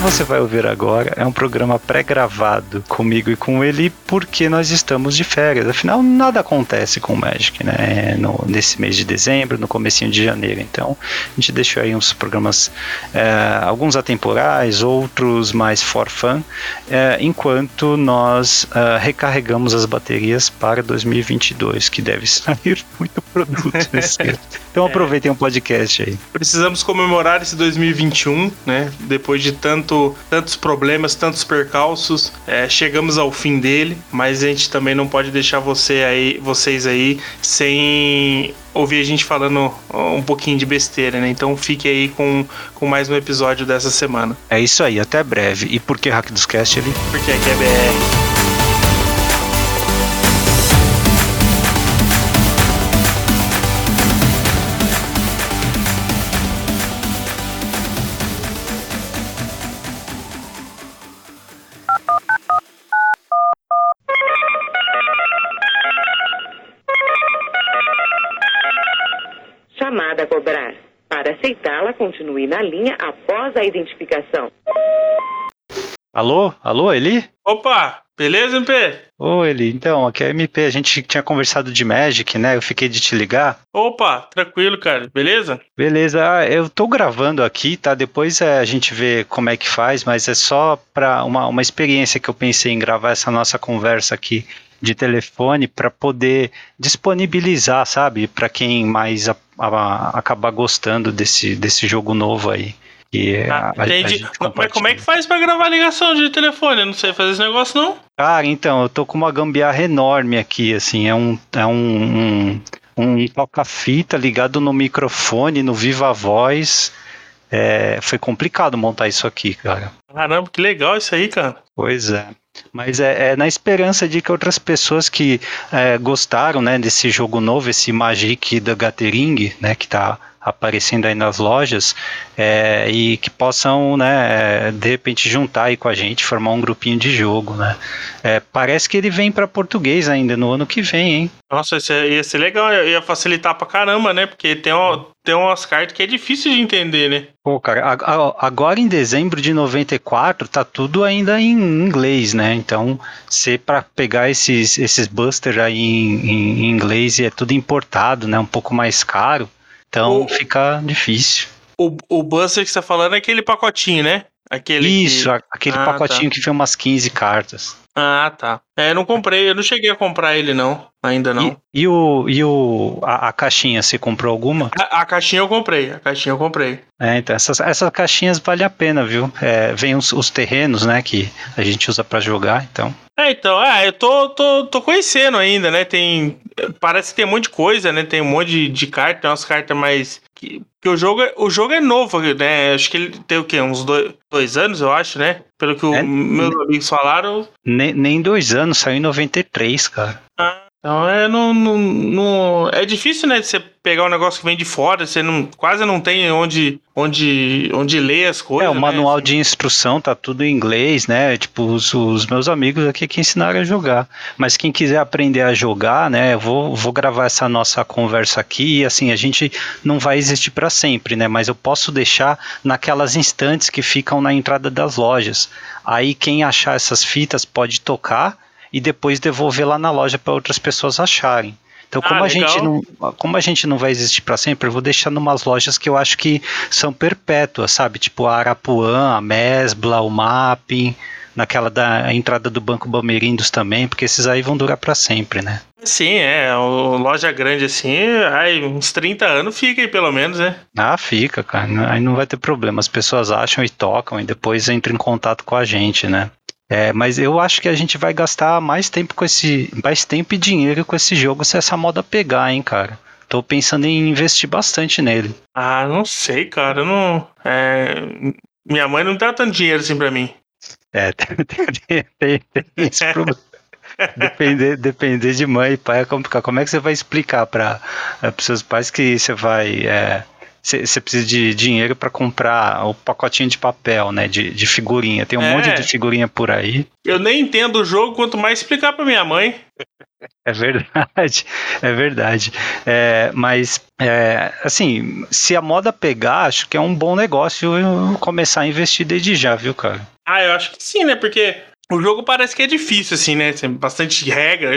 você vai ouvir agora é um programa pré-gravado comigo e com ele, porque nós estamos de férias. Afinal, nada acontece com o Magic, né? No, nesse mês de dezembro, no comecinho de janeiro. Então, a gente deixou aí uns programas, é, alguns atemporais, outros mais for fun, é, enquanto nós é, recarregamos as baterias para 2022, que deve sair muito produto nesse ano. Então aproveitem o um podcast aí. Precisamos comemorar esse 2021, né? Depois de tanto, tantos problemas, tantos percalços, é, chegamos ao fim dele, mas a gente também não pode deixar você aí, vocês aí sem ouvir a gente falando um pouquinho de besteira, né? Então fique aí com, com mais um episódio dessa semana. É isso aí, até breve. E por que Hack dos Cast ali? Porque aqui é BR. Chamada a cobrar. Para aceitá-la, continue na linha após a identificação. Alô? Alô, Eli? Opa, beleza, MP? Ô, Eli, então, aqui é a MP, a gente tinha conversado de Magic, né? Eu fiquei de te ligar. Opa, tranquilo, cara, beleza? Beleza, ah, eu tô gravando aqui, tá? Depois é, a gente vê como é que faz, mas é só para uma, uma experiência que eu pensei em gravar essa nossa conversa aqui de telefone para poder disponibilizar, sabe, para quem mais a, a, acabar gostando desse, desse jogo novo aí. E ah, a, entendi. Mas como é que faz para gravar ligação de telefone? Eu não sei fazer esse negócio, não. Cara, então, eu tô com uma gambiarra enorme aqui, assim, é um, é um, um, um toca-fita ligado no microfone, no Viva Voz. É, foi complicado montar isso aqui, cara. Caramba, que legal isso aí, cara. Pois é. Mas é, é, na esperança de que outras pessoas que é, gostaram né, desse jogo novo, esse Magic da Gathering, né, que está aparecendo aí nas lojas, é, e que possam, né, é, de repente juntar aí com a gente, formar um grupinho de jogo, né. É, parece que ele vem para português ainda no ano que vem, hein. Nossa, isso ia ser legal, ia facilitar pra caramba, né, porque tem, uma, tem umas cartas que é difícil de entender, né. Pô, cara, agora em dezembro de 94 tá tudo ainda em inglês, né, então se para pegar esses, esses busters aí em, em inglês é tudo importado, né, um pouco mais caro, então o, fica difícil. O, o Buster que você tá falando é aquele pacotinho, né? Aquele Isso, que... aquele ah, pacotinho tá. que vem umas 15 cartas. Ah, tá. É, eu não comprei, eu não cheguei a comprar ele não, ainda não. E, e o, e o a, a, caixinha, você comprou alguma? A, a, caixinha eu comprei, a caixinha eu comprei. É, então essas, essas caixinhas vale a pena, viu? É, vem os, os terrenos, né, que a gente usa para jogar, então. É, então, ah, eu tô, tô, tô conhecendo ainda, né? Tem. Parece que tem um monte de coisa, né? Tem um monte de, de cartas, tem umas cartas mais. Que, que o jogo, é, o jogo é novo, né? Acho que ele tem o quê? Uns dois, dois anos, eu acho, né? Pelo que é, meus amigos falaram. Nem, nem dois anos, saiu em 93, cara. Ah, então é, não, não, não, é difícil, né, de você pegar um negócio que vem de fora, você não, quase não tem onde, onde, onde ler as coisas. É, o né? manual de instrução tá tudo em inglês, né? Tipo, os, os, meus amigos aqui que ensinaram a jogar. Mas quem quiser aprender a jogar, né, eu vou, vou gravar essa nossa conversa aqui e assim, a gente não vai existir para sempre, né? Mas eu posso deixar naquelas instantes que ficam na entrada das lojas. Aí quem achar essas fitas pode tocar e depois devolver lá na loja para outras pessoas acharem. Então, como, ah, a gente não, como a gente não vai existir para sempre, eu vou deixar numas lojas que eu acho que são perpétuas, sabe? Tipo a Arapuã, a Mesbla, o Mapping, naquela da entrada do Banco Bamerindos também, porque esses aí vão durar para sempre, né? Sim, é. O loja grande assim, aí uns 30 anos fica aí pelo menos, né? Ah, fica, cara. Aí não vai ter problema. As pessoas acham e tocam e depois entram em contato com a gente, né? É, mas eu acho que a gente vai gastar mais tempo com esse. mais tempo e dinheiro com esse jogo se essa moda pegar, hein, cara. Tô pensando em investir bastante nele. Ah, não sei, cara. Não. É, minha mãe não dá tanto dinheiro assim pra mim. É, tem, tem, tem, esse problema. depender, depender de mãe e pai é complicado. Como é que você vai explicar para é, os seus pais que você vai. É, você precisa de dinheiro para comprar o pacotinho de papel, né? De, de figurinha. Tem um é. monte de figurinha por aí. Eu nem entendo o jogo, quanto mais explicar para minha mãe. É verdade, é verdade. É, mas, é, assim, se a moda pegar, acho que é um bom negócio começar a investir desde já, viu, cara? Ah, eu acho que sim, né? Porque o jogo parece que é difícil, assim, né? Tem bastante regra.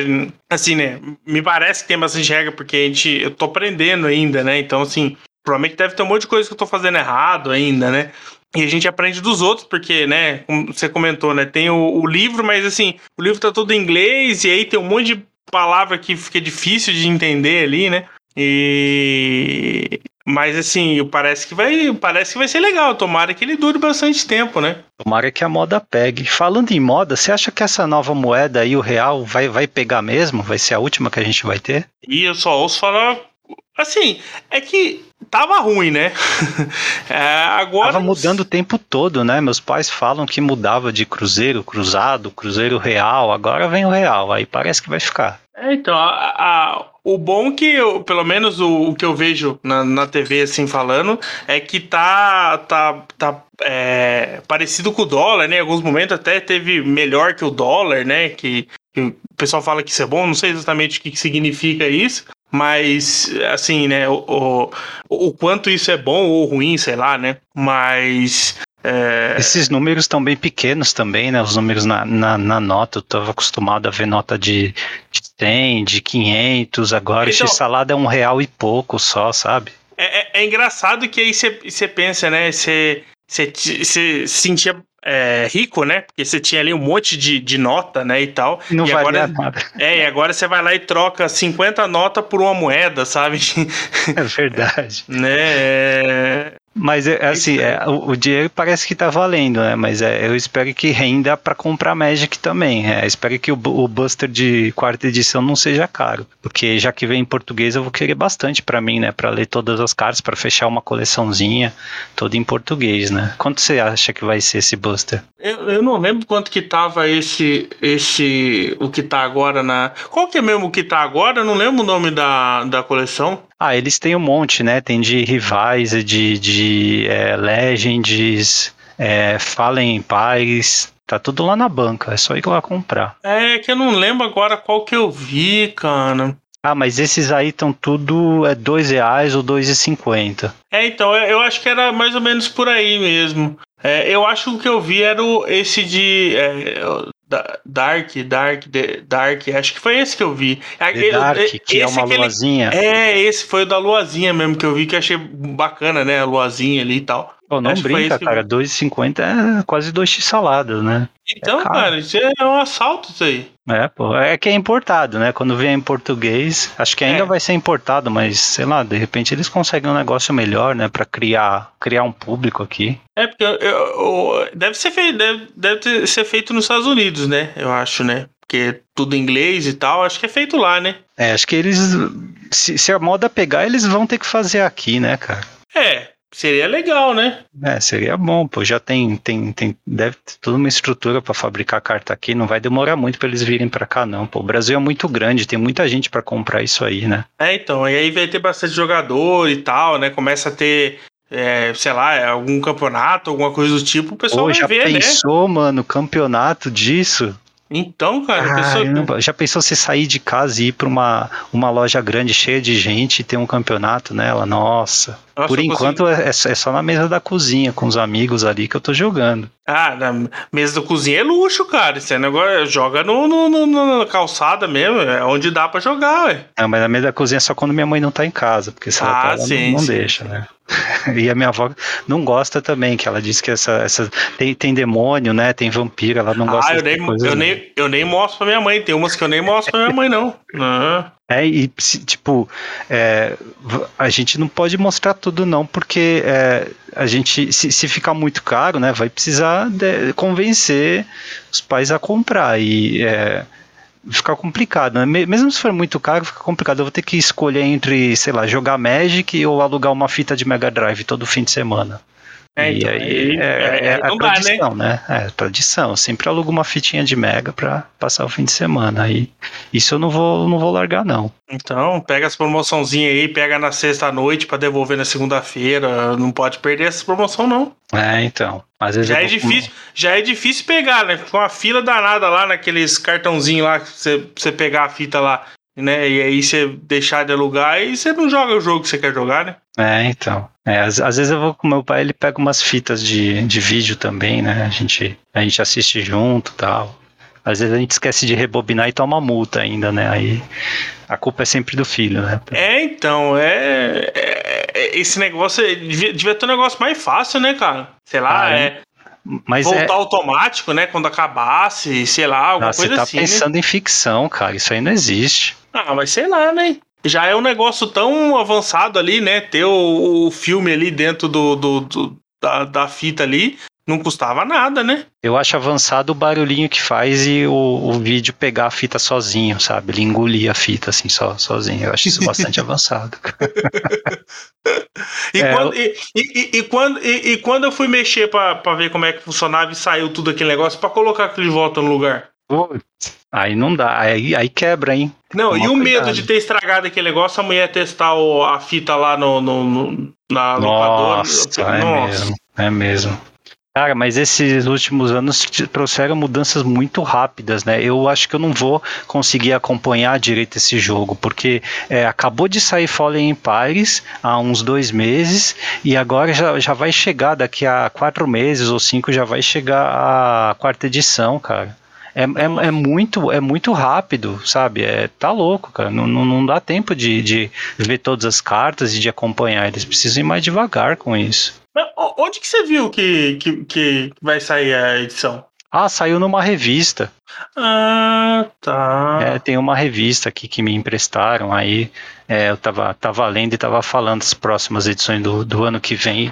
Assim, né? Me parece que tem bastante regra, porque a gente. Eu tô aprendendo ainda, né? Então, assim, provavelmente deve ter um monte de coisa que eu tô fazendo errado ainda, né? E a gente aprende dos outros, porque, né, como você comentou, né, tem o, o, livro, mas assim, o livro tá todo em inglês, e aí tem um monte de palavra que fica difícil de entender ali, né? E mas assim, parece que vai, parece que vai ser legal. Tomara que ele dure bastante tempo, né? Tomara que a moda pegue. Falando em moda, você acha que essa nova moeda aí, o real, vai, vai pegar mesmo? Vai ser a última que a gente vai ter? E eu só ouço falar Assim, é que tava ruim, né? é, agora. Tava mudando o tempo todo, né? Meus pais falam que mudava de cruzeiro, cruzado, cruzeiro real, agora vem o real, aí parece que vai ficar. É, então, a, a, o bom que, eu, pelo menos o, o, que eu vejo na, na TV, assim, falando, é que tá, tá, tá é, parecido com o dólar, né? Em alguns momentos até teve melhor que o dólar, né? Que, que o pessoal fala que isso é bom, não sei exatamente o que, que significa isso, mas, assim, né, o, o, o quanto isso é bom ou ruim, sei lá, né? Mas é... Esses números estão bem pequenos também, né? Os números na, na, na nota, eu estava acostumado a ver nota de, de 100, de 500, agora então, esse salada é um real e pouco só, sabe? É, é, é engraçado que aí você pensa, né? Você sentia é, rico, né? Porque você tinha ali um monte de, de nota, né? E tal. Não e agora, nada. É, e agora você vai lá e troca 50 notas por uma moeda, sabe? É verdade. né? É, mas é, assim, é, o, o, dinheiro parece que tá valendo, né? Mas é, eu espero que renda para comprar Magic também. É, espero que o, o, Buster de quarta edição não seja caro, porque já que vem em português eu vou querer bastante para mim, né? Para ler todas as cartas, para fechar uma coleçãozinha toda em português, né? Quanto você acha que vai ser esse Buster? Eu, eu não lembro quanto que tava esse esse o que tá agora na. Qual que é mesmo o que tá agora? Eu não lembro o nome da, da coleção. Ah, eles têm um monte, né? Tem de rivais, de, de é, Legends, é, Fallen Paz. Tá tudo lá na banca, é só ir lá comprar. É que eu não lembro agora qual que eu vi, cara. Ah, mas esses aí estão tudo é dois reais ou dois e cinquenta. É, então eu acho que era mais ou menos por aí mesmo. É, eu acho que o que eu vi era o, esse de é, Dark, Dark, Dark, acho que foi esse que eu vi. The Dark, que é uma luazinha. É, esse foi o da luazinha mesmo que eu vi, que achei bacana, né? A luazinha ali e tal. Pô, não acho brinca, cara. 2,50 é quase 2x saladas, né? Então, é cara, isso é um assalto isso aí. É, pô. É que é importado, né? Quando vem em português, acho que ainda é. vai ser importado, mas sei lá, de repente eles conseguem um negócio melhor, né? Pra criar, criar um público aqui. É, porque eu, eu, deve, ser feito, deve, deve ser feito nos Estados Unidos, né? Eu acho, né? Porque tudo em inglês e tal, acho que é feito lá, né? É, acho que eles. Se, se a moda pegar, eles vão ter que fazer aqui, né, cara? É, Seria legal, né? É, seria bom, pô. Já tem, tem, tem deve ter toda uma estrutura para fabricar carta aqui. Não vai demorar muito para eles virem para cá, não. Pô, o Brasil é muito grande, tem muita gente para comprar isso aí, né? É, então. E aí vai ter bastante jogador e tal, né? Começa a ter é, sei lá, algum campeonato, alguma coisa do tipo, o pessoal Pô, vai ver, pensou, né? Já pensou, mano, campeonato disso? Então, cara, pessoa... já pensou você sair de casa e ir para uma, uma loja grande cheia de gente e ter um campeonato nela? Nossa. Nossa Por enquanto é, é, só na mesa da cozinha, com os amigos ali que eu tô jogando. Ah, na mesa da cozinha é luxo, cara. Esse negócio joga no, no, no, na calçada mesmo, é onde dá para jogar, ué. Não, mas na mesa da cozinha é só quando minha mãe não tá em casa, porque se ela ah, tá, ela sim, não, não deixa, né? e a minha avó não gosta também, que ela diz que essa, essa tem, tem demônio, né? Tem vampiro, ela não gosta ah, eu nem, eu, nem, eu nem mostro pra minha mãe, tem umas que eu nem mostro pra minha mãe, não. Uhum. É, e tipo, é, a gente não pode mostrar tudo não, porque é, a gente, se, se ficar muito caro, né, vai precisar de, convencer os pais a comprar e é, ficar complicado, né? Mesmo se for muito caro, fica complicado. Eu vou ter que escolher entre, sei lá, jogar Magic ou alugar uma fita de Mega Drive todo fim de semana. É, então, e aí, é, é, é a tradição, né? né? É, tradição. Eu sempre alugo uma fitinha de mega pra passar o fim de semana. Aí, isso eu não vou, não vou largar, não. Então, pega as promoçãozinhas aí, pega na sexta-noite para devolver na segunda-feira. Não pode perder essa promoção, não. É, então. Às vezes já, é difícil, já é difícil pegar, né? Com a fila danada lá naqueles cartãozinhos lá, você pegar a fita lá né? E aí você deixar de alugar e você não joga o jogo que você quer jogar, né? É, então. É, às, às, vezes eu vou com meu pai, ele pega umas fitas de, de vídeo também, né? A gente, a gente assiste junto tal. Às vezes a gente esquece de rebobinar e toma multa ainda, né? Aí a culpa é sempre do filho, né? É, então, é. é, é esse negócio. Devia, devia, ter um negócio mais fácil, né, cara? Sei lá, ah, é. é mas voltar é... automático, né? Quando acabasse, sei lá, alguma coisa assim. Você né? tá pensando né? em ficção, cara. Isso aí não existe. Ah, mas sei lá, né? Já é um negócio tão avançado ali, né? Ter o, o filme ali dentro do, do, do da, da fita ali não custava nada, né? Eu acho avançado o barulhinho que faz e o, o vídeo pegar a fita sozinho, sabe? Ele engolir a fita assim só, sozinho. Eu acho isso bastante avançado. e, é, quando, eu... e, e, quando, e, quando eu fui mexer para ver como é que funcionava e saiu tudo aquele negócio para colocar aquilo de volta no lugar? Putz, aí não dá, aí, aí quebra, hein? Não, Toma e o cuidado. medo de ter estragado aquele negócio, a mulher testar o, a fita lá no, no, no na Nossa, locadora. É Nossa. mesmo, é mesmo. Cara, mas esses últimos anos trouxeram mudanças muito rápidas, né? Eu acho que eu não vou conseguir acompanhar direito esse jogo, porque é, acabou de sair Fallen Empires há uns dois meses e agora já, já vai chegar, daqui a quatro meses ou cinco, já vai chegar a quarta edição, cara. É, é, é, muito, é muito rápido, sabe? É, tá louco, cara. Não, não, não dá tempo de, de ver todas as cartas e de acompanhar. Eles precisam ir mais devagar com isso. Mas onde que você viu que, que, que vai sair a edição? Ah, saiu numa revista. Ah, tá. É, tem uma revista aqui que me emprestaram, aí é, eu tava, tava lendo e tava falando as próximas edições do, do ano que vem.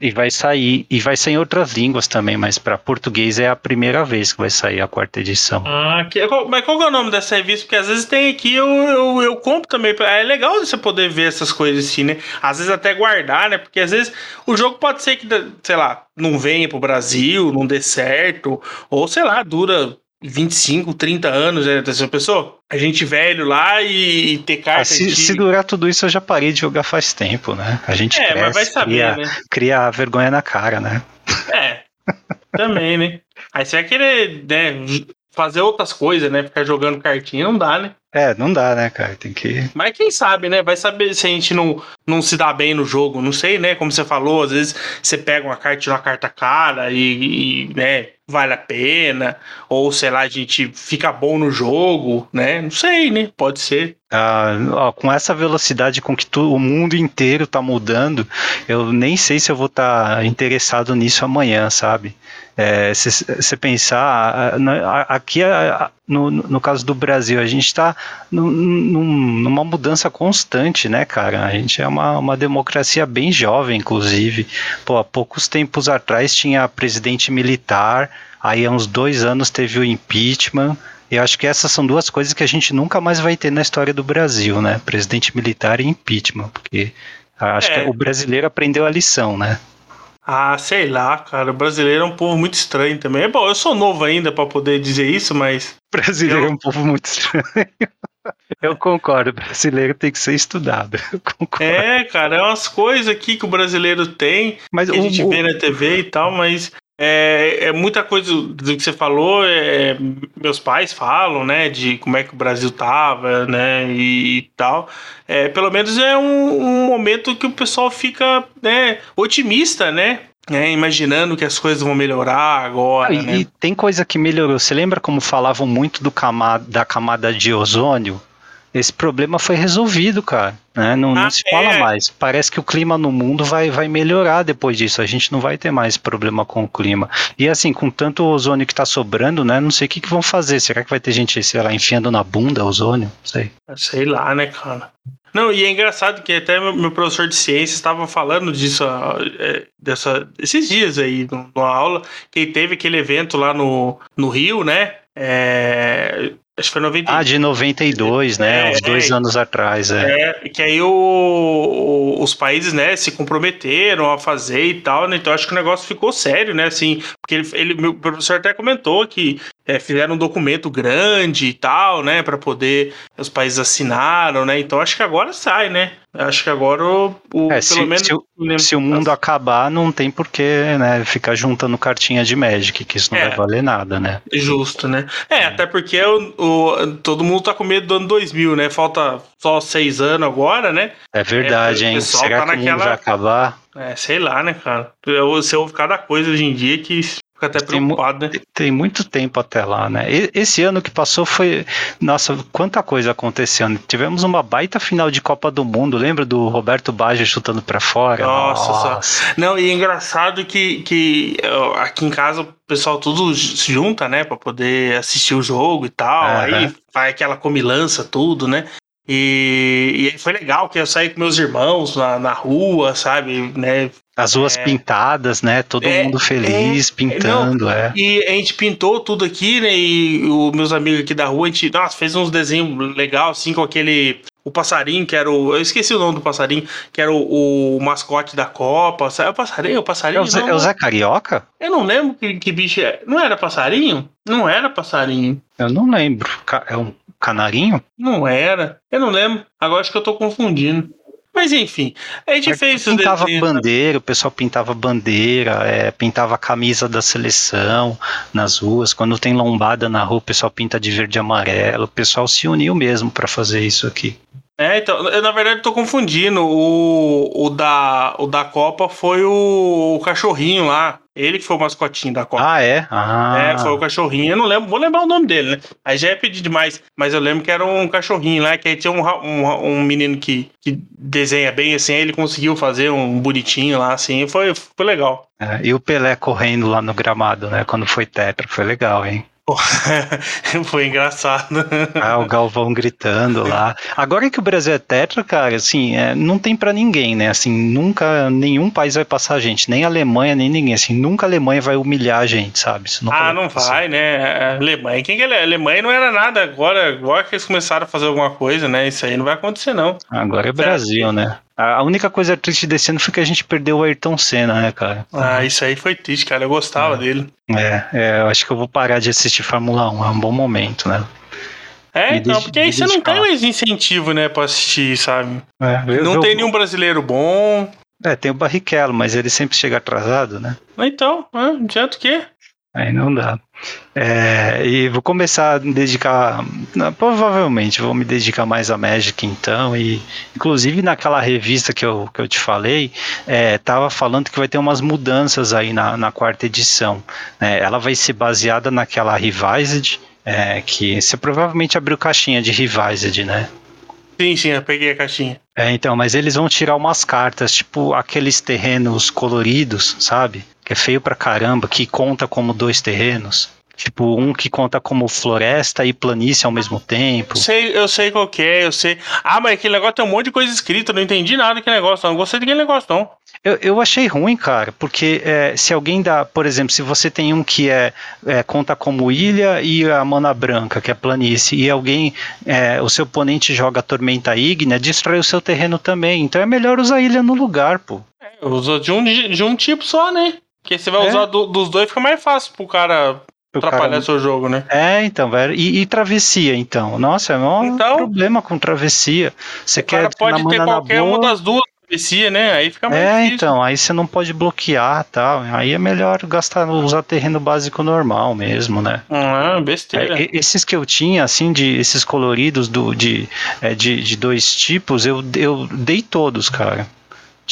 E vai sair, e vai sair em outras línguas também, mas para português é a primeira vez que vai sair a quarta edição. Ah, que, mas qual é o nome dessa revista? Porque às vezes tem aqui, eu, eu, eu compro também. É legal você poder ver essas coisas assim, né? Às vezes até guardar, né? Porque às vezes o jogo pode ser que, sei lá, não venha pro Brasil, não dê certo, ou sei lá, dura 25, 30 anos, né, dessa pessoa? A gente velho lá e, e ter carta. Ah, se, se, durar tudo isso, eu já parei de jogar faz tempo, né? A gente é, cresce, mas vai saber, cria, né? cria vergonha na cara, né? É, também, né? Aí você vai querer né, fazer outras coisas, né? Ficar jogando cartinha não dá, né? É, não dá, né, cara? Tem que. Mas quem sabe, né? Vai saber se a gente não, não se dá bem no jogo. Não sei, né? Como você falou, às vezes você pega uma carta de uma carta cara e, e, né, vale a pena. Ou, sei lá, a gente fica bom no jogo, né? Não sei, né? Pode ser. Ah, ó, com essa velocidade com que tu, o mundo inteiro tá mudando, eu nem sei se eu vou estar tá interessado nisso amanhã, sabe? Se é, você pensar, aqui no, no caso do Brasil, a gente está numa mudança constante, né, cara? A gente é uma, uma democracia bem jovem, inclusive. Pô, há poucos tempos atrás tinha presidente militar, aí há uns dois anos teve o impeachment. Eu acho que essas são duas coisas que a gente nunca mais vai ter na história do Brasil, né? Presidente militar e impeachment, porque acho é. que o brasileiro aprendeu a lição, né? Ah, sei lá, cara. O brasileiro é um povo muito estranho também. É bom, eu sou novo ainda para poder dizer isso, mas. O brasileiro eu... é um povo muito estranho. Eu concordo, o brasileiro tem que ser estudado. É, cara, é umas coisas aqui que o brasileiro tem, mas que o, a gente o... vê na TV e tal, mas é, é, muita coisa do que você falou, é, meus pais falam, né, de como é que o Brasil tava, né, e, e tal. É, pelo menos é um, um, momento que o pessoal fica, né, otimista, né, é, imaginando que as coisas vão melhorar agora. Ah, e, né? e, tem coisa que melhorou. Você lembra como falavam muito do camada, da camada de ozônio? Esse problema foi resolvido, cara. Né? Não, ah, não, se fala é. mais. Parece que o clima no mundo vai, vai melhorar depois disso. A gente não vai ter mais problema com o clima. E assim, com tanto ozônio que está sobrando, né? Não sei o que, que vão fazer. Será que vai ter gente, sei lá, enfiando na bunda ozônio? Não sei. Sei lá, né, cara? Não, e é engraçado que até meu professor de ciências estava falando disso é, dessa, esses dias aí, numa aula, que teve aquele evento lá no, no Rio, né? É, Acho que foi 92. Ah, de 92, né? É, Uns dois é. anos atrás, é. É, que aí o, o- os países, né, se comprometeram a fazer e tal, né? Então acho que o negócio ficou sério, né? Assim, porque ele, ele meu professor até comentou que é, fizeram um documento grande e tal, né, Pra poder os países assinaram, né? Então acho que agora sai, né? Acho que agora o, o- É, se, menos se o- se o mundo acabar, não tem porquê, né? Ficar juntando cartinha de Magic, que isso não É. vai valer nada, né? Justo, né? É, até porque o, o- todo mundo tá com medo do ano 2000, né? Falta só seis anos agora, né? É verdade, É, o hein? Será tá que o mundo naquela- vai acabar? É, sei lá, né, cara? Eu- Você ouve cada coisa hoje em dia que fica até Tem preocupado, né? Tem muito tempo até lá, né? E- Esse ano que passou foi. Nossa, quanta coisa aconteceu. né? Tivemos uma baita final de Copa do Mundo. Lembra do Roberto Baggio chutando pra fora? Nossa, Não, e é engraçado que, que aqui em casa o pessoal tudo se junta, né, Pra poder assistir o jogo e tal. Aí vai aquela comilança, tudo, né? E, e aí foi legal que eu saí com meus irmãos na, na rua, sabe, né? As ruas É. pintadas, né? Todo É, mundo feliz, pintando, é. E a gente pintou tudo aqui, né? E os meus amigos aqui da rua, a gente, nossa, fez uns desenhos legal assim com aquele o passarinho, que era o. Eu esqueci o nome do passarinho, que era o, o mascote da Copa. Sabe? É o passarinho? O É passarinho? o, Zé, não, é o Zé Carioca? Eu não lembro que, que bicho é. Não era passarinho? Não era passarinho. Eu não lembro. É um canarinho? Não era. Eu não lembro. Agora acho que eu tô confundindo. Mas enfim, a gente fez pintava desenhos. né? bandeira, o pessoal pintava bandeira, é, pintava a camisa da seleção nas ruas. Quando tem lombada na rua, o pessoal pinta de verde e amarelo. O pessoal se uniu mesmo para fazer isso aqui. É, então, eu na verdade tô confundindo. O, o, da, o da Copa foi o, o cachorrinho lá. Ele que foi o mascotinho da Copa. Ah, é? Ah, É, foi o cachorrinho. Eu não lembro, vou lembrar o nome dele, né? Aí já é pedir demais. Mas eu lembro que era um cachorrinho lá, que aí tinha um, um, um menino que, que desenha bem assim, aí ele conseguiu fazer um bonitinho lá, assim. Foi, foi legal. é. E o Pelé correndo lá no gramado, né? Quando foi tetra, foi legal, hein? foi engraçado. Ah, o Galvão gritando lá. Agora que o Brasil é tetra, cara, assim, é, não tem pra ninguém, né? Assim, nunca nenhum país vai passar a gente, nem a Alemanha, nem ninguém. Assim, nunca a Alemanha vai humilhar a gente, sabe? Nunca Ah, não vai, né? Alemanha. Quem que é? Alemanha não era nada. Agora, agora que eles começaram a fazer alguma coisa, né? Isso aí não vai acontecer, não. Agora é Brasil, né? A única coisa triste desse ano foi que a gente perdeu o Ayrton Senna, né, cara? Ah, isso aí foi triste, cara. Eu gostava dele. É, é, eu acho que eu vou parar de assistir Fórmula 1, é um bom momento, né? É, então, porque aí você não tem mais incentivo, né, pra assistir, sabe? É, eu- não eu- tem nenhum brasileiro bom. É, tem o Barrichello, mas ele sempre chega atrasado, né? Então, ah, adianta o quê? Aí não dá. É, e vou começar a dedicar. Provavelmente vou me dedicar mais a Magic então. E inclusive naquela revista que eu, que eu te falei, é, tava falando que vai ter umas mudanças aí na, na quarta edição. né? ela vai ser baseada naquela Revised, é, que você provavelmente abriu caixinha de Revised, né? Sim, sim, eu peguei a caixinha. É, então, mas eles vão tirar umas cartas, tipo aqueles terrenos coloridos, sabe? Que é feio pra caramba, que conta como dois terrenos. Tipo, um que conta como floresta e planície ao mesmo tempo. Eu sei, eu sei qual que é, eu sei. Ah, mas aquele negócio tem um monte de coisa escrita, não entendi nada daquele negócio, não gostei daquele negócio, não. Eu, eu achei ruim, cara, porque é, se alguém dá, por exemplo, se você tem um que é, é, conta como ilha e a mana branca, que é planície, e alguém, é, o seu oponente joga tormenta ígnea, destrói o seu terreno também. Então é melhor usar ilha no lugar, pô. É, Usou de um, de um tipo só, né? Porque você vai É. usar do- dos dois, fica mais fácil pro cara atrapalhar cara- seu jogo, né? É, então, velho. E, e travessia, então? Nossa, é um Então- problema com travessia. Você O cara quer pode na ter qualquer uma boa. das duas travessia, né? Aí fica mais É, difícil. então, aí você não pode bloquear tal. Aí é melhor gastar, usar terreno básico normal mesmo, né? Ah, besteira. É, esses que eu tinha, assim, de esses coloridos do, de, é, de, de dois tipos, eu, eu dei todos, cara.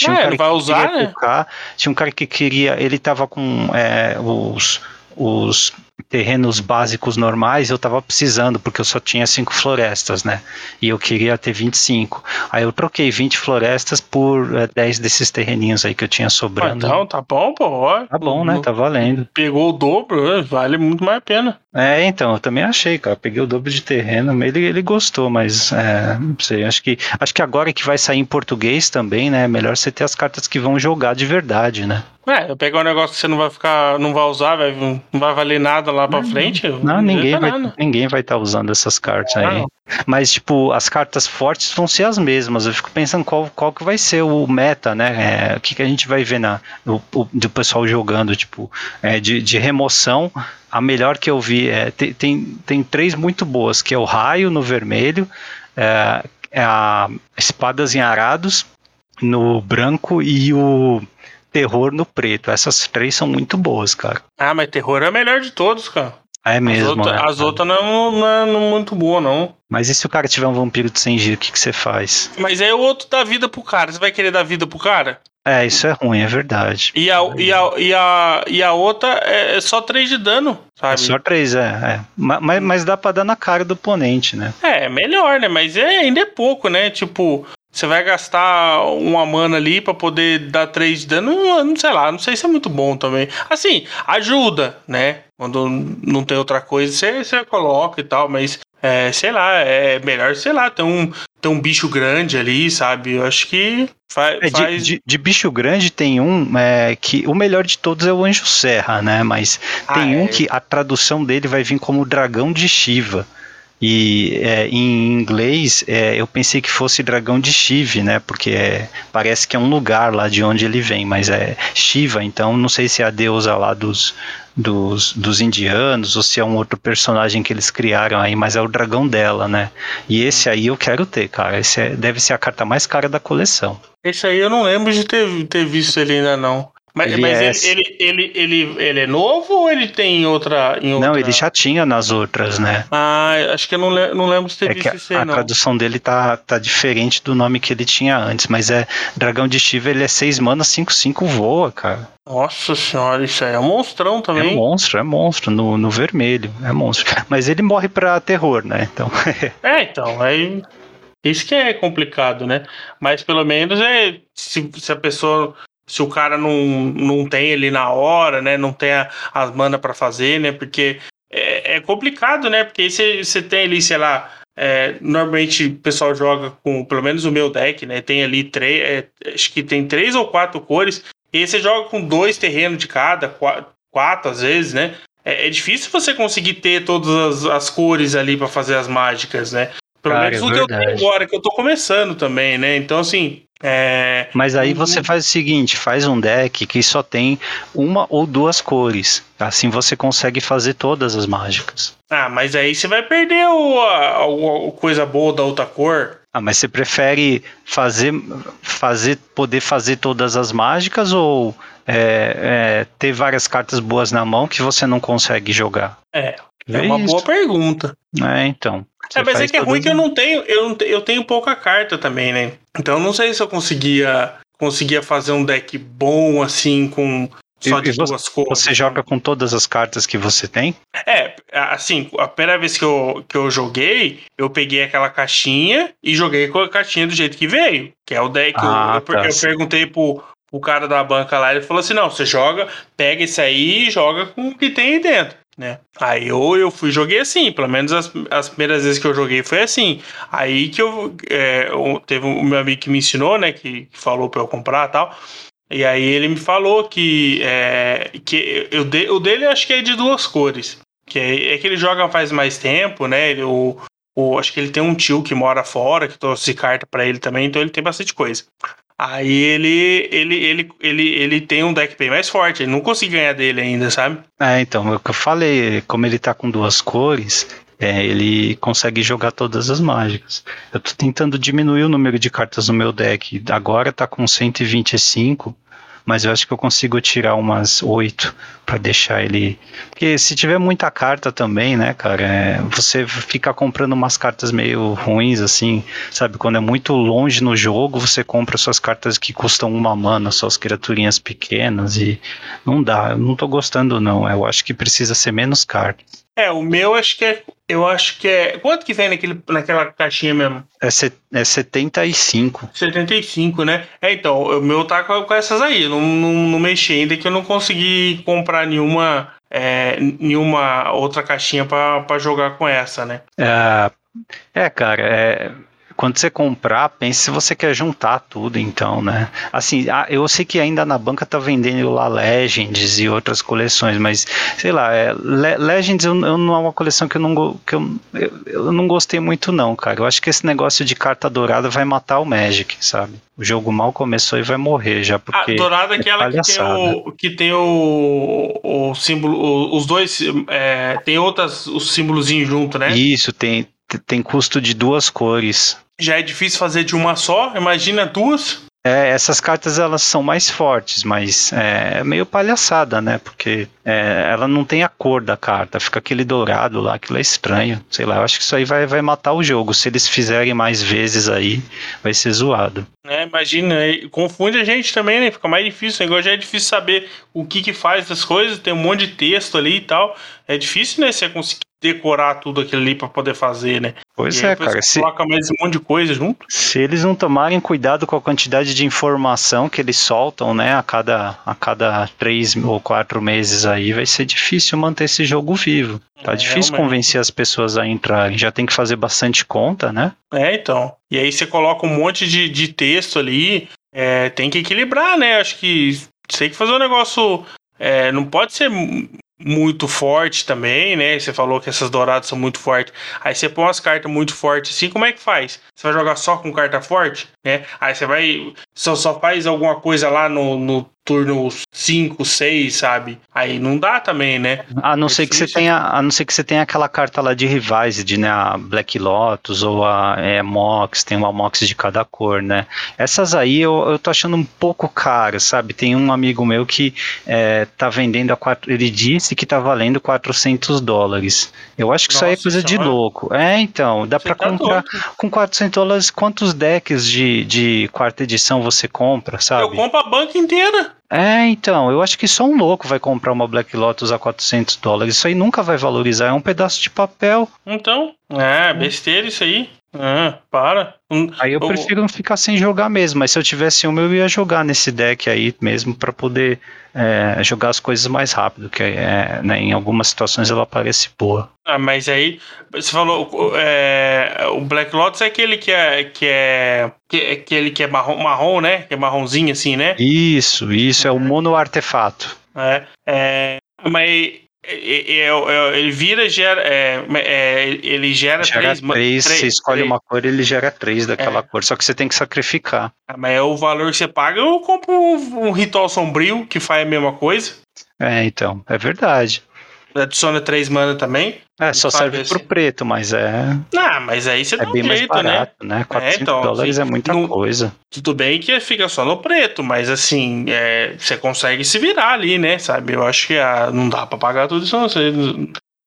Tinha um É, cara vai que usar, queria né? tocar, tinha um cara que queria, ele tava com é, os, os terrenos básicos normais, eu tava precisando, porque eu só tinha cinco florestas, né? E eu queria ter 25. Aí eu troquei 20 florestas por é, 10 desses terreninhos aí que eu tinha Ah, sobrando. Então, tá bom, pô. Tá bom, né? Tá valendo. Pegou o dobro, é, vale muito mais a pena. É, então, eu também achei, cara. Peguei o dobro de terreno, ele, ele gostou, mas é, não sei, acho que, acho que agora que vai sair em português também, né? é Melhor você ter as cartas que vão jogar de verdade, né? É, eu pegar um negócio que você não vai ficar, não vai usar, vai, não vai valer nada nada lá pra frente. Não, ninguém vai, ninguém vai estar tá usando essas cartas aí. Não. Mas, tipo, as cartas fortes vão ser as mesmas. Eu fico pensando qual, qual que vai ser o meta, né? É, o que, que a gente vai ver na, o, o, do pessoal jogando, tipo, é, de, de remoção. A melhor que eu vi é. Tem, tem, tem três muito boas, que é o raio no vermelho, é, é a espadas em arados no branco e o terror no preto. Essas três são muito boas, cara. Ah, mas terror é a melhor de todos, cara. É mesmo. Né, as, outras não, não, é, é muito boa, não. Mas e se o cara tiver um vampiro de 100 giro, o que, que você faz? Mas aí o outro dá vida pro cara. Você vai querer dar vida pro cara? É, isso é ruim, é verdade. E a, e a, e a, e a outra é, é só 3 de dano, sabe? É só 3, é. é. Mas, mas dá pra dar na cara do oponente, né? É, melhor, né? Mas é, ainda é pouco, né? Tipo, você vai gastar uma mana ali para poder dar 3 de dano, não, sei lá, não sei se é muito bom também. Assim, ajuda, né? Quando não tem outra coisa, você, você coloca e tal, mas é, sei lá, é melhor, sei lá, ter um, ter um bicho grande ali, sabe? Eu acho que. É, de, de, de, bicho grande tem um é, que o melhor de todos é o Anjo Serra, né? Mas ah, tem um é. que a tradução dele vai vir como Dragão de Shiva. E é, em inglês é, eu pensei que fosse dragão de Shiva, né? Porque é, parece que é um lugar lá de onde ele vem, mas é Shiva, então não sei se é a deusa lá dos, dos, dos indianos ou se é um outro personagem que eles criaram aí, mas é o dragão dela, né? E esse aí eu quero ter, cara. Esse é, deve ser a carta mais cara da coleção. Esse aí eu não lembro de ter, ter visto ele ainda não. Mas, ele, mas é... ele, ele, ele, ele, é novo ou ele tem outra, outra... Não, ele já tinha nas outras, né? Ah, acho que eu não, não lembro de ter é visto esse A não. tradução dele tá, tá diferente do nome que ele tinha antes, mas é Dragão de Shiva, ele é 6 mana, 5-5 voa, cara. Nossa senhora, isso aí é um monstrão também. É monstro, é monstro, no, no vermelho, é monstro. Mas ele morre pra terror, né? Então... é, então, aí... Isso que é complicado, né? Mas pelo menos é se, se a pessoa se o cara não, não tem ali na hora, né? Não tem a, as mana para fazer, né? Porque é, é, complicado, né? Porque aí você, você tem ali, sei lá. É, normalmente o pessoal joga com, pelo menos o meu deck, né? Tem ali três, é, acho que tem três ou quatro cores. E aí você joga com dois terrenos de cada, quatro, quatro às vezes, né? É, é, difícil você conseguir ter todas as, as cores ali para fazer as mágicas, né? Pelo Cara, menos é o que eu tenho agora, que eu tô começando também, né? Então, assim, é... Mas aí você faz o seguinte: faz um deck que só tem uma ou duas cores. Assim você consegue fazer todas as mágicas. Ah, mas aí você vai perder o, a, coisa boa da outra cor. Ah, mas você prefere fazer, fazer, poder fazer todas as mágicas ou é, é, ter várias cartas boas na mão que você não consegue jogar? É, é uma boa pergunta. É, então. É, mas é que é ruim que eu não tenho, eu, eu tenho pouca carta também, né? Então eu não sei se eu conseguia, conseguia fazer um deck bom assim com só de duas cores. Você joga com todas as cartas que você tem? É, assim, a primeira vez que eu, que eu joguei, eu peguei aquela caixinha e joguei com a caixinha do jeito que veio. Que é o deck. Ah, eu, tá. eu, perguntei pro, o cara da banca lá, ele falou assim: não, você joga, pega esse aí e joga com o que tem aí dentro né? Aí eu, eu fui joguei assim, pelo menos as, as primeiras vezes que eu joguei foi assim. Aí que eu, é, eu teve o meu amigo que me ensinou, né? Que, que falou para eu comprar tal. E aí ele me falou que, é, que eu de, o dele acho que é de duas cores. Que é, é que ele joga faz mais tempo, né? Ele, o, o, acho que ele tem um tio que mora fora, que trouxe carta para ele também, então ele tem bastante coisa. Aí ele, ele, ele, ele, ele tem um deck bem mais forte, ele não conseguiu ganhar dele ainda, sabe? É, então, é o que eu falei, como ele tá com duas cores, é, ele consegue jogar todas as mágicas. Eu tô tentando diminuir o número de cartas no meu deck, agora tá com 125, mas eu acho que eu consigo tirar umas oito para deixar ele. Porque se tiver muita carta também, né, cara, é, você fica comprando umas cartas meio ruins, assim, sabe? Quando é muito longe no jogo, você compra suas cartas que custam uma mana, suas criaturinhas pequenas, e não dá. Eu não tô gostando, não. Eu acho que precisa ser menos cartas. É, o meu acho que é. Eu acho que é. Quanto que vem naquele, naquela caixinha mesmo? É, set, é 75. 75, né? É, então, o meu tá com, com essas aí. Não, não, não mexi ainda que eu não consegui comprar nenhuma. É, nenhuma outra caixinha para jogar com essa, né? É, é cara, é quando você comprar, pense se você quer juntar tudo, então, né? Assim, eu sei que ainda na banca tá vendendo lá Legends e outras coleções, mas sei lá, é, Legends eu, eu, não é uma coleção que eu não que eu, eu não gostei muito não, cara. Eu acho que esse negócio de carta dourada vai matar o Magic, sabe? O jogo mal começou e vai morrer já porque. A dourada é aquela é que tem o que tem o, o símbolo, o, os dois é, tem outras os símbolozinhos junto, né? Isso tem tem custo de duas cores. Já é difícil fazer de uma só, imagina duas. É, essas cartas elas são mais fortes, mas é meio palhaçada, né? Porque é, ela não tem a cor da carta, fica aquele dourado lá, aquilo é estranho. Sei lá, eu acho que isso aí vai, vai matar o jogo. Se eles fizerem mais vezes aí, vai ser zoado. É, imagina, confunde a gente também, né? Fica mais difícil. O negócio já é difícil saber o que que faz as coisas, tem um monte de texto ali e tal. É difícil, né? Você conseguir decorar tudo aquilo ali para poder fazer, né? Pois é, cara. Se coloca mais um monte de coisa junto. Se eles não tomarem cuidado com a quantidade de informação que eles soltam, né, a cada, a cada três ou quatro meses aí, vai ser difícil manter esse jogo vivo. Tá é, difícil realmente. convencer as pessoas a entrarem. Já tem que fazer bastante conta, né? É, então. E aí você coloca um monte de, de texto ali. É, tem que equilibrar, né? Acho que tem que fazer um negócio. É, não pode ser muito forte também, né? Você falou que essas douradas são muito fortes. Aí você põe umas cartas muito fortes assim, como é que faz? Você vai jogar só com carta forte, né? Aí você vai. Só, só faz alguma coisa lá no, no turno 5, 6, sabe? Aí não dá também, né? A não, é ser que você tenha, a não ser que você tenha aquela carta lá de Revised, né? A Black Lotus ou a é, Mox, tem uma Mox de cada cor, né? Essas aí eu, eu tô achando um pouco caras, sabe? Tem um amigo meu que é, tá vendendo a quatro, ele disse que tá valendo 400 dólares. Eu acho que Nossa, isso aí é coisa de louco. É, então, dá para tá comprar doido. com 400 dólares quantos decks de, de quarta edição você compra, sabe? Eu compro a banca inteira. É, então, eu acho que só um louco vai comprar uma Black Lotus a 400 dólares. Isso aí nunca vai valorizar, é um pedaço de papel. Então, é, besteira isso aí. Ah, para. Aí eu prefiro não ficar sem jogar mesmo, mas se eu tivesse um, eu ia jogar nesse deck aí mesmo para poder é, jogar as coisas mais rápido, que é, né, em algumas situações ela parece boa. Ah, mas aí você falou é, o Black Lotus é aquele que é que é que é aquele que é marrom, marrom, né? Que é marronzinho assim, né? Isso, isso é o mono artefato. É, é mas ele vira gera é, é, ele gera, gera três, três, três, você escolhe três. uma cor ele gera três daquela é. cor só que você tem que sacrificar ah, mas é o valor que você paga eu compro um, um ritual sombrio que faz a mesma coisa é então é verdade adiciona três mana também. É, só serve pro preto, mas é. Ah, mas aí você é dá bem um jeito, mais né? barato, né? né? 400 é, então, dólares é muita não, coisa. Tudo bem que fica só no preto, mas assim, é, você consegue se virar ali, né? Sabe? Eu acho que ah, não dá pra pagar tudo isso, não. Você,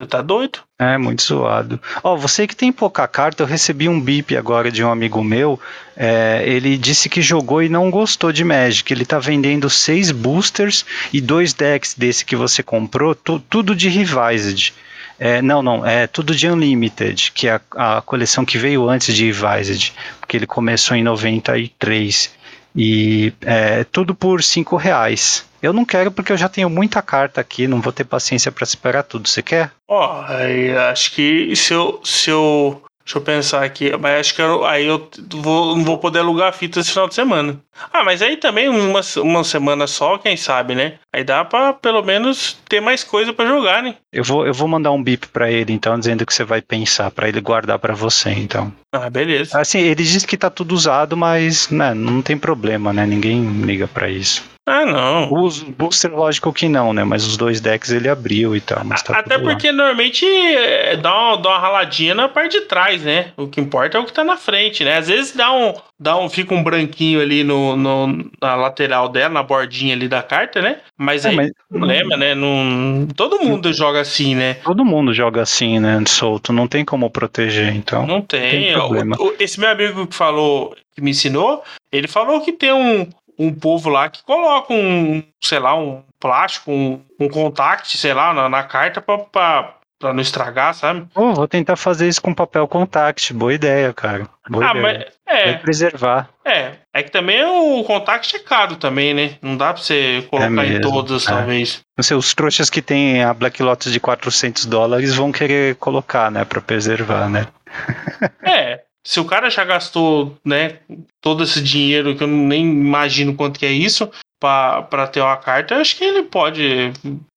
tá doido? É, muito zoado. Ó, oh, você que tem pouca carta, eu recebi um bip agora de um amigo meu. É, ele disse que jogou e não gostou de Magic. Ele tá vendendo seis boosters e dois decks desse que você comprou, tudo de Revised. É, não, não, é tudo de Unlimited, que é a, a coleção que veio antes de Revised, porque ele começou em 93. E é, tudo por 5 reais. Eu não quero porque eu já tenho muita carta aqui, não vou ter paciência para esperar tudo. Você quer? Ó, oh, acho que se eu, se eu Deixa eu pensar aqui, mas acho que eu, aí eu vou, não vou poder alugar a fita esse final de semana. Ah, mas aí também uma, uma semana só, quem sabe, né? Aí dá pra pelo menos ter mais coisa para jogar, né? Eu vou, eu vou mandar um bip para ele, então, dizendo que você vai pensar, para ele guardar para você, então. Ah, beleza. Assim, ele diz que tá tudo usado, mas né, não tem problema, né? Ninguém liga para isso. Ah, não. Os booster, lógico que não, né? Mas os dois decks ele abriu e tal. Mas tá Até porque lá. normalmente é, dá uma, dá uma raladinha na parte de trás, né? O que importa é o que tá na frente, né? Às vezes dá um. Dá um fica um branquinho ali no, no na lateral dela, na bordinha ali da carta, né? Mas é, aí mas, problema, né? Não, todo mundo não, joga assim, né? Todo mundo joga assim, né? Solto. Não tem como proteger, então. Não tem. tem problema. O, esse meu amigo que falou, que me ensinou, ele falou que tem um, um povo lá que coloca um, sei lá, um plástico, um, um contact, sei lá, na, na carta pra, pra, não estragar, sabe? Oh, vou tentar fazer isso com papel contact. Boa ideia, cara. Boa ah, ideia. mas é. Vai preservar. É. É que também o contact é caro também, né? Não dá pra você colocar é em todas, é. talvez. Não sei, os trouxas que tem a Black Lotus de 400 dólares vão querer colocar, né? Pra preservar, né? é. se o cara já gastou, né, todo esse dinheiro que eu nem imagino quanto que é isso para ter uma carta, acho que ele pode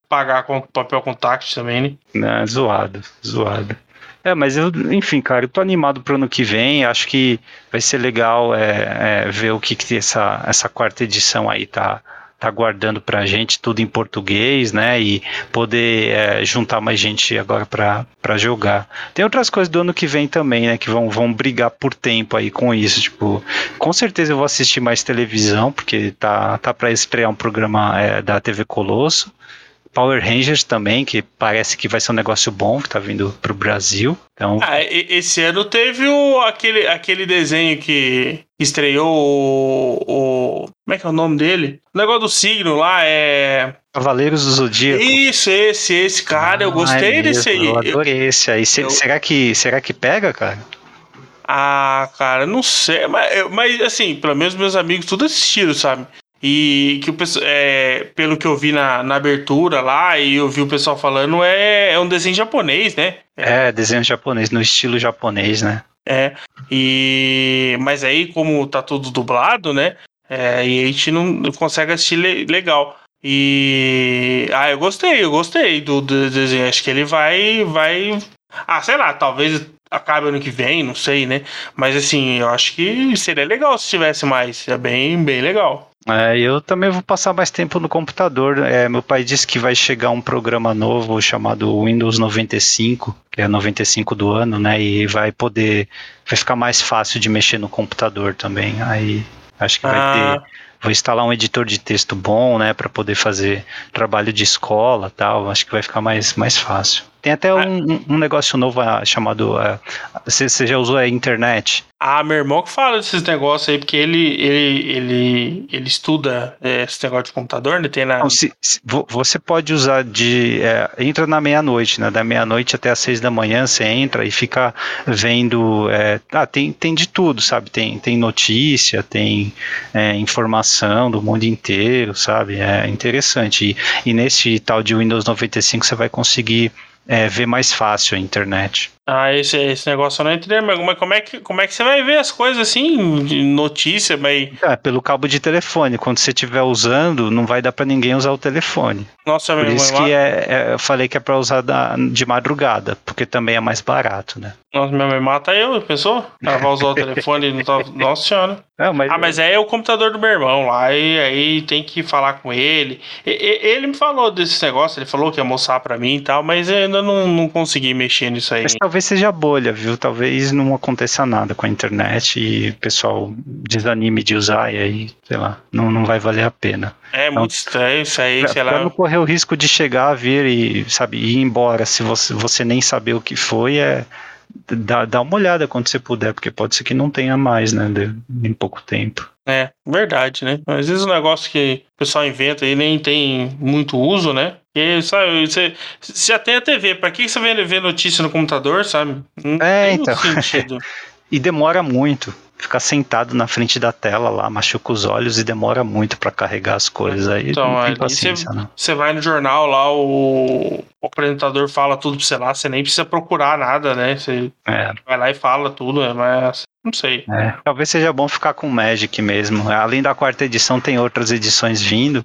pagar com papel contact também, né? É, zoado, zoado. É, mas eu, enfim, cara, eu tô animado pro ano que vem. Acho que vai ser legal é, é, ver o que, que essa, essa quarta edição aí tá, tá guardando pra gente, tudo em português, né? E poder é, juntar mais gente agora para jogar. Tem outras coisas do ano que vem também, né? Que vão, vão brigar por tempo aí com isso. Tipo, com certeza eu vou assistir mais televisão, porque tá, tá para estrear um programa é, da TV Colosso. Power Rangers também, que parece que vai ser um negócio bom que tá vindo pro Brasil. Então... Ah, esse ano teve o, aquele, aquele desenho que estreou o, o, Como é que é o nome dele? O negócio do signo lá é. Cavaleiros do Zodíaco. Isso, esse, esse, cara, ah, eu gostei é desse aí. Eu adorei esse aí. Eu... Será, que, será que pega, cara? Ah, cara, não sei. Mas, mas assim, pelo menos meus amigos tudo assistiram, sabe? E que o é, pelo que eu vi na, na abertura lá e eu vi o pessoal falando, é, é um desenho japonês, né? É, desenho japonês, no estilo japonês, né? É. E mas aí como tá tudo dublado, né? É, e a gente não consegue assistir le legal. E ah, eu gostei, eu gostei do, do desenho. Acho que ele vai vai ah, sei lá, talvez acabe ano que vem, não sei, né? Mas assim, eu acho que seria legal se tivesse mais. É bem, bem legal. É, eu também vou passar mais tempo no computador. É, meu pai disse que vai chegar um programa novo chamado Windows 95, que é 95 do ano, né? E vai poder. Vai ficar mais fácil de mexer no computador também. Aí acho que vai ah. ter. Vou instalar um editor de texto bom, né? para poder fazer trabalho de escola tal. Acho que vai ficar mais, mais fácil. Tem até ah. um, um negócio novo ah, chamado. Uh, você, você já usou a internet? Ah, meu irmão que fala desses negócios aí, porque ele, ele, ele, ele estuda é, esse negócio de computador, né? Tem na... Não, se, se, você pode usar de. É, entra na meia-noite, né? Da meia-noite até as seis da manhã, você entra e fica vendo. É, ah, tem, tem de tudo, sabe? Tem, tem notícia, tem é, informação do mundo inteiro, sabe? É interessante. E, e nesse tal de Windows 95 você vai conseguir é, ver mais fácil a internet. Ah, esse, esse negócio eu não entrei, mas como é, que, como é que você vai ver as coisas assim, de notícia, mas... É, pelo cabo de telefone, quando você estiver usando, não vai dar para ninguém usar o telefone. Nossa, Por isso que é, é, eu falei que é para usar da, de madrugada, porque também é mais barato, né? Nossa, minha mãe mata eu, pensou? Ela vai usar o telefone e não tá... Nossa senhora. É, mas... Ah, mas é o computador do meu irmão lá, e aí tem que falar com ele. E, e, ele me falou desse negócio, ele falou que ia mostrar para mim e tal, mas eu ainda não, não consegui mexer nisso aí. Mas talvez seja bolha, viu? Talvez não aconteça nada com a internet e o pessoal desanime de usar e aí, sei lá, não, não vai valer a pena. É então, muito estranho isso aí, pra, sei lá. Pra não correr o risco de chegar, vir e, sabe, ir embora se você, você nem saber o que foi, é dá, dá uma olhada quando você puder, porque pode ser que não tenha mais, né, de, em pouco tempo. É, verdade, né? Às vezes o negócio que o pessoal inventa e nem tem muito uso, né? E, sabe, você, você já tem a TV, pra que você vem ver notícia no computador, sabe? Não é, então. sentido. e demora muito ficar sentado na frente da tela lá, machuca os olhos e demora muito para carregar as coisas aí. Então, não tem paciência, você, você vai no jornal lá, o, o apresentador fala tudo pra você lá, você nem precisa procurar nada, né? Você é. vai lá e fala tudo, é, mas não sei. É, talvez seja bom ficar com Magic mesmo. Além da quarta edição, tem outras edições vindo.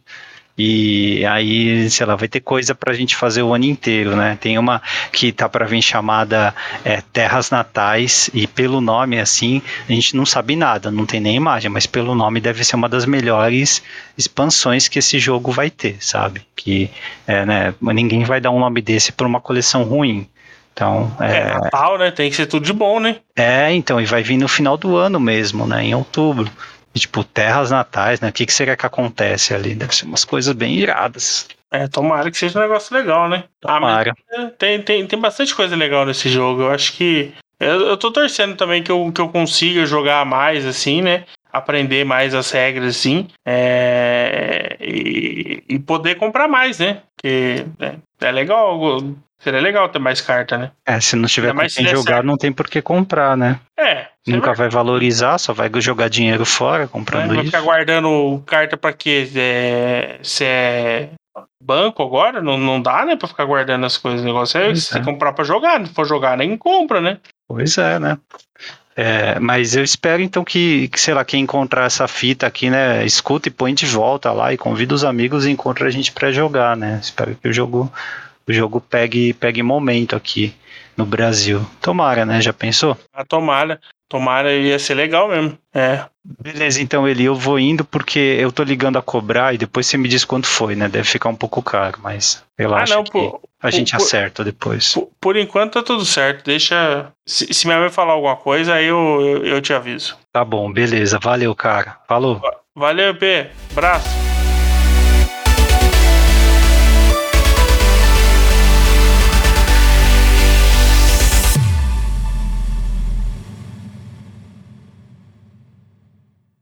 E aí, sei lá, vai ter coisa pra gente fazer o ano inteiro, né? Tem uma que tá para vir chamada é, Terras Natais, e pelo nome, assim, a gente não sabe nada, não tem nem imagem, mas pelo nome deve ser uma das melhores expansões que esse jogo vai ter, sabe? Que, é, né, ninguém vai dar um nome desse por uma coleção ruim. Então, é, é Natal, né? Tem que ser tudo de bom, né? É, então, e vai vir no final do ano mesmo, né? Em outubro. E, tipo, terras natais, né? O que, que será que acontece ali? Deve ser umas coisas bem iradas. É, tomara que seja um negócio legal, né? Tomara. Ah, tem, tem, tem bastante coisa legal nesse jogo. Eu acho que. Eu, eu tô torcendo também que eu, que eu consiga jogar mais, assim, né? Aprender mais as regras, assim. É, e, e poder comprar mais, né? Porque é, é legal Seria legal ter mais carta, né? É, se não tiver com quem jogar, certo. não tem por que comprar, né? É. Nunca vai valorizar, só vai jogar dinheiro fora comprando é, vai isso. Vai ficar guardando carta pra quê? É, se é banco agora, não, não dá, né, pra ficar guardando as coisas. O negócio é, se é. comprar pra jogar. Se for jogar, nem compra, né? Pois é, né? É, mas eu espero então que, que, sei lá, quem encontrar essa fita aqui, né, escuta e põe de volta lá e convida os amigos e encontra a gente para jogar, né? Espero que o jogo o jogo pegue pegue momento aqui no Brasil. Tomara, né? Já pensou? A ah, tomara. Tomara ia ser legal mesmo. É. Beleza, então Eli, eu vou indo porque eu tô ligando a cobrar e depois você me diz quanto foi, né? Deve ficar um pouco caro, mas eu ah, não, que por, a por, gente por, acerta depois. Por, enquanto tá tudo certo. Deixa. Se, se minha mãe falar alguma coisa, aí eu, eu, eu te aviso. Tá bom, beleza. Valeu, cara. Falou. Valeu, P. Abraço.